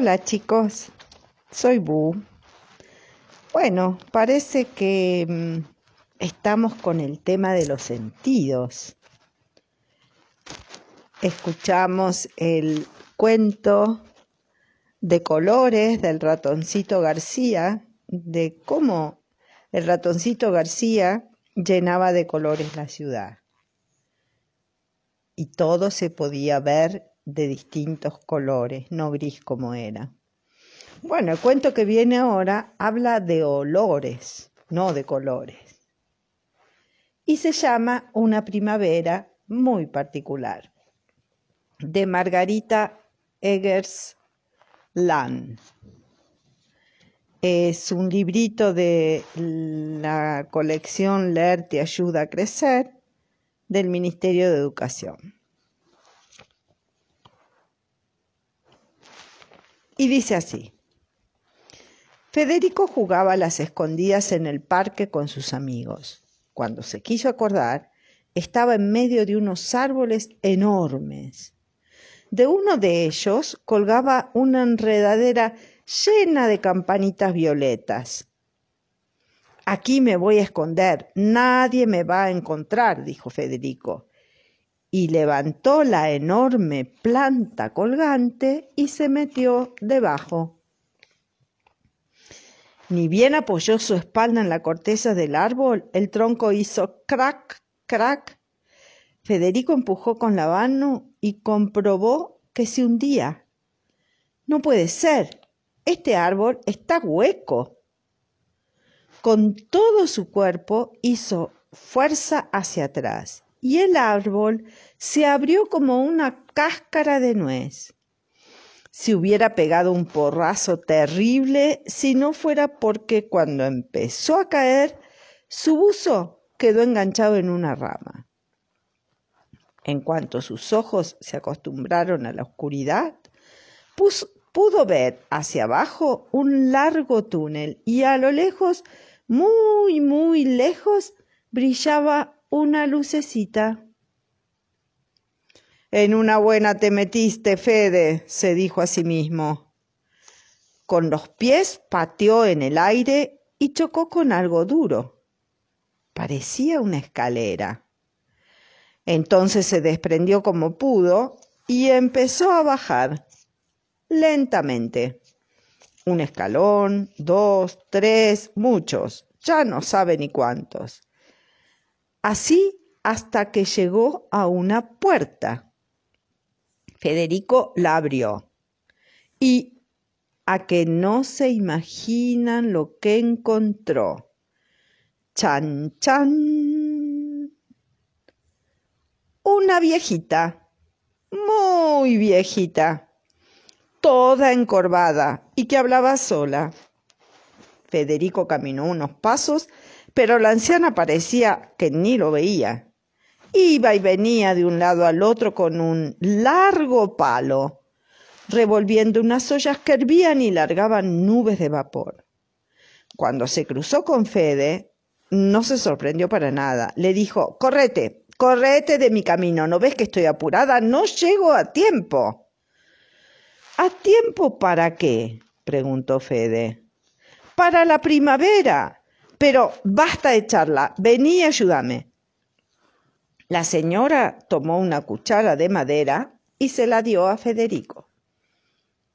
Hola chicos, soy Bu. Bueno, parece que mm, estamos con el tema de los sentidos. Escuchamos el cuento de colores del ratoncito García, de cómo el ratoncito García llenaba de colores la ciudad. Y todo se podía ver de distintos colores, no gris como era. Bueno, el cuento que viene ahora habla de olores, no de colores. Y se llama Una primavera muy particular, de Margarita Eggers Land. Es un librito de la colección Leer te ayuda a crecer del Ministerio de Educación. Y dice así. Federico jugaba a las escondidas en el parque con sus amigos. Cuando se quiso acordar, estaba en medio de unos árboles enormes. De uno de ellos colgaba una enredadera llena de campanitas violetas. Aquí me voy a esconder, nadie me va a encontrar, dijo Federico y levantó la enorme planta colgante y se metió debajo. Ni bien apoyó su espalda en la corteza del árbol, el tronco hizo crack, crack. Federico empujó con la mano y comprobó que se hundía. No puede ser. Este árbol está hueco. Con todo su cuerpo hizo fuerza hacia atrás y el árbol se abrió como una cáscara de nuez. Se hubiera pegado un porrazo terrible si no fuera porque cuando empezó a caer, su buzo quedó enganchado en una rama. En cuanto sus ojos se acostumbraron a la oscuridad, pudo ver hacia abajo un largo túnel y a lo lejos, muy, muy lejos, brillaba una lucecita. En una buena te metiste, Fede, se dijo a sí mismo. Con los pies pateó en el aire y chocó con algo duro. Parecía una escalera. Entonces se desprendió como pudo y empezó a bajar lentamente. Un escalón, dos, tres, muchos, ya no sabe ni cuántos así hasta que llegó a una puerta. Federico la abrió y a que no se imaginan lo que encontró. Chan, chan. Una viejita, muy viejita, toda encorvada y que hablaba sola. Federico caminó unos pasos pero la anciana parecía que ni lo veía. Iba y venía de un lado al otro con un largo palo, revolviendo unas ollas que hervían y largaban nubes de vapor. Cuando se cruzó con Fede, no se sorprendió para nada. Le dijo, correte, correte de mi camino, ¿no ves que estoy apurada? No llego a tiempo. ¿A tiempo para qué? preguntó Fede. Para la primavera. Pero basta de charla, vení y ayúdame. La señora tomó una cuchara de madera y se la dio a Federico.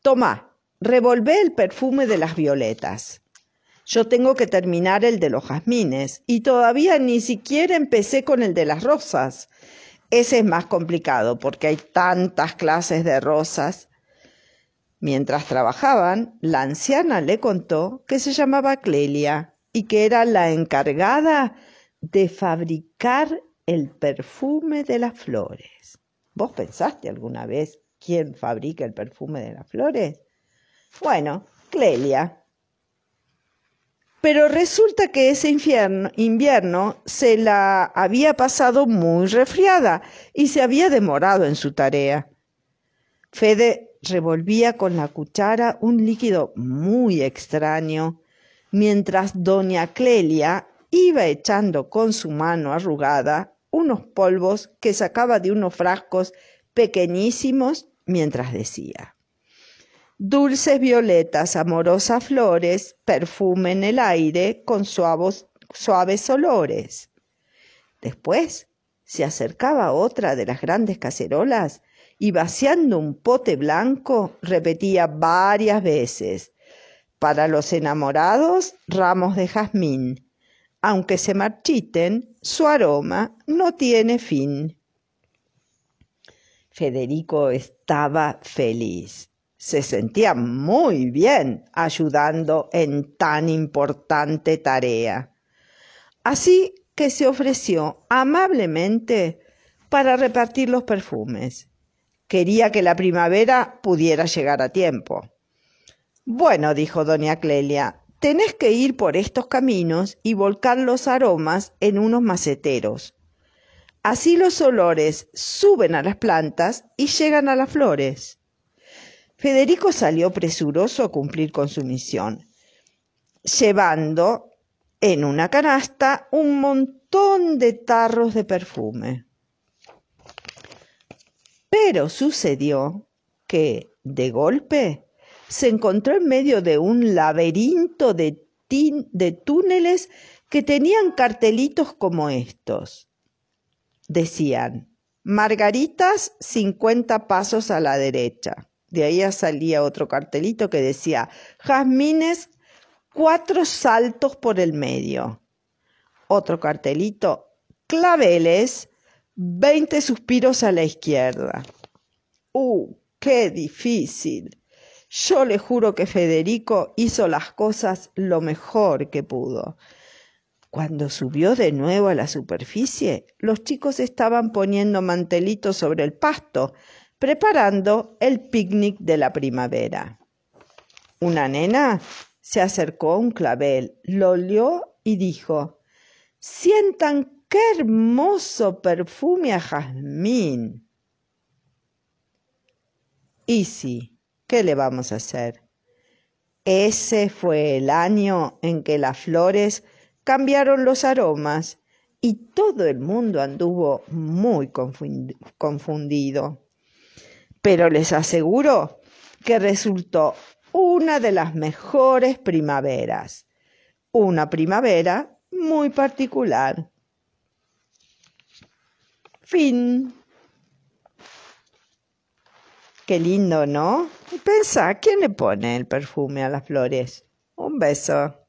Toma, revolvé el perfume de las violetas. Yo tengo que terminar el de los jazmines y todavía ni siquiera empecé con el de las rosas. Ese es más complicado porque hay tantas clases de rosas. Mientras trabajaban, la anciana le contó que se llamaba Clelia y que era la encargada de fabricar el perfume de las flores. ¿Vos pensaste alguna vez quién fabrica el perfume de las flores? Bueno, Clelia. Pero resulta que ese invierno se la había pasado muy resfriada y se había demorado en su tarea. Fede revolvía con la cuchara un líquido muy extraño mientras doña Clelia iba echando con su mano arrugada unos polvos que sacaba de unos frascos pequeñísimos mientras decía Dulces violetas, amorosas flores, perfumen el aire con suavos, suaves olores. Después se acercaba otra de las grandes cacerolas y vaciando un pote blanco repetía varias veces, para los enamorados ramos de jazmín, aunque se marchiten, su aroma no tiene fin. Federico estaba feliz. Se sentía muy bien ayudando en tan importante tarea. Así que se ofreció amablemente para repartir los perfumes. Quería que la primavera pudiera llegar a tiempo. Bueno, dijo doña Clelia, tenés que ir por estos caminos y volcar los aromas en unos maceteros. Así los olores suben a las plantas y llegan a las flores. Federico salió presuroso a cumplir con su misión, llevando en una canasta un montón de tarros de perfume. Pero sucedió que, de golpe, se encontró en medio de un laberinto de, de túneles que tenían cartelitos como estos. Decían, Margaritas, 50 pasos a la derecha. De ahí salía otro cartelito que decía, Jazmines, cuatro saltos por el medio. Otro cartelito, claveles, veinte suspiros a la izquierda. ¡Uh, qué difícil! Yo le juro que Federico hizo las cosas lo mejor que pudo. Cuando subió de nuevo a la superficie, los chicos estaban poniendo mantelitos sobre el pasto, preparando el picnic de la primavera. Una nena se acercó a un clavel, lo olió y dijo, sientan qué hermoso perfume a jazmín. Y sí, ¿qué le vamos a hacer? Ese fue el año en que las flores cambiaron los aromas y todo el mundo anduvo muy confundido. Pero les aseguro que resultó una de las mejores primaveras, una primavera muy particular. Fin. Qué lindo, ¿no? Pensa, ¿quién le pone el perfume a las flores? Un beso.